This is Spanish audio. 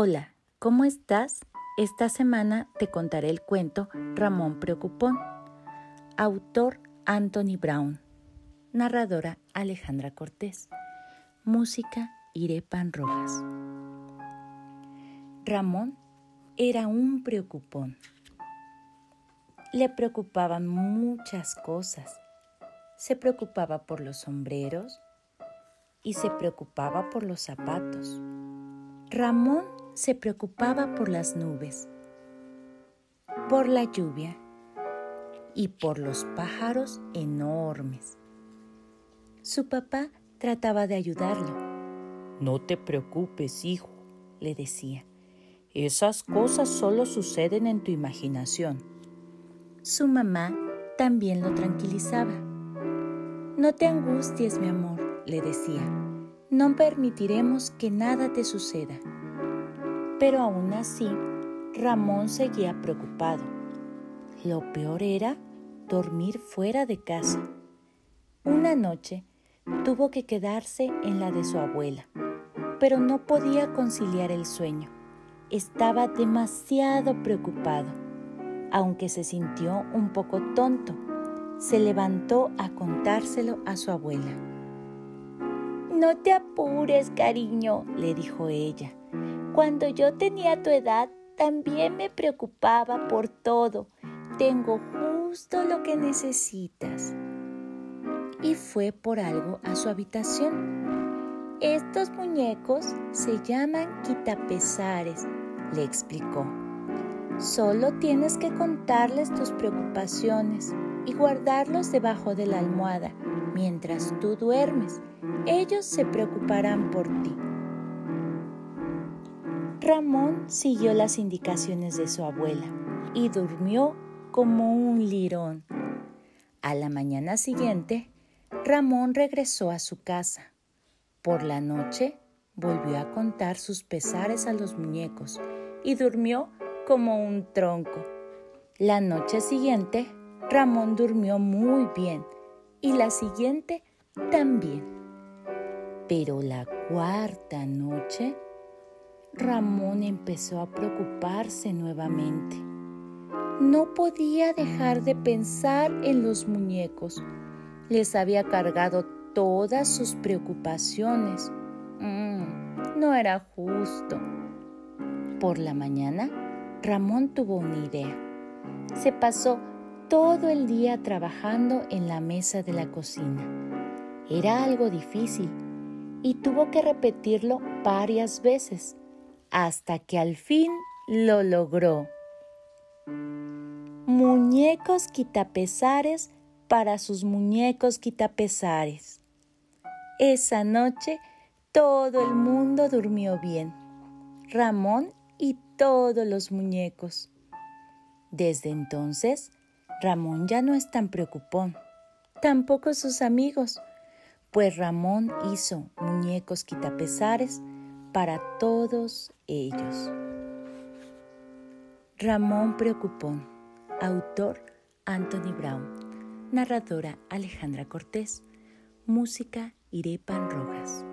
Hola, ¿cómo estás? Esta semana te contaré el cuento Ramón Preocupón. Autor Anthony Brown. Narradora Alejandra Cortés. Música Irepan Rojas. Ramón era un preocupón. Le preocupaban muchas cosas. Se preocupaba por los sombreros y se preocupaba por los zapatos. Ramón se preocupaba por las nubes, por la lluvia y por los pájaros enormes. Su papá trataba de ayudarlo. No te preocupes, hijo, le decía. Esas cosas solo suceden en tu imaginación. Su mamá también lo tranquilizaba. No te angusties, mi amor, le decía no permitiremos que nada te suceda. Pero aún así, Ramón seguía preocupado. Lo peor era dormir fuera de casa. Una noche tuvo que quedarse en la de su abuela, pero no podía conciliar el sueño. Estaba demasiado preocupado. Aunque se sintió un poco tonto, se levantó a contárselo a su abuela. No te apures, cariño, le dijo ella. Cuando yo tenía tu edad, también me preocupaba por todo. Tengo justo lo que necesitas. Y fue por algo a su habitación. Estos muñecos se llaman quitapesares, le explicó. Solo tienes que contarles tus preocupaciones y guardarlos debajo de la almohada mientras tú duermes. Ellos se preocuparán por ti. Ramón siguió las indicaciones de su abuela y durmió como un lirón. A la mañana siguiente, Ramón regresó a su casa. Por la noche, volvió a contar sus pesares a los muñecos y durmió como un tronco. La noche siguiente, Ramón durmió muy bien y la siguiente también. Pero la cuarta noche, Ramón empezó a preocuparse nuevamente. No podía dejar de pensar en los muñecos. Les había cargado todas sus preocupaciones. Mm, no era justo. Por la mañana, Ramón tuvo una idea. Se pasó todo el día trabajando en la mesa de la cocina. Era algo difícil y tuvo que repetirlo varias veces hasta que al fin lo logró. Muñecos quitapesares para sus muñecos quitapesares. Esa noche todo el mundo durmió bien. Ramón y todos los muñecos. Desde entonces, Ramón ya no es tan preocupón, tampoco sus amigos, pues Ramón hizo muñecos quitapesares para todos ellos. Ramón Preocupón, autor Anthony Brown, narradora Alejandra Cortés, música Irepan Rojas.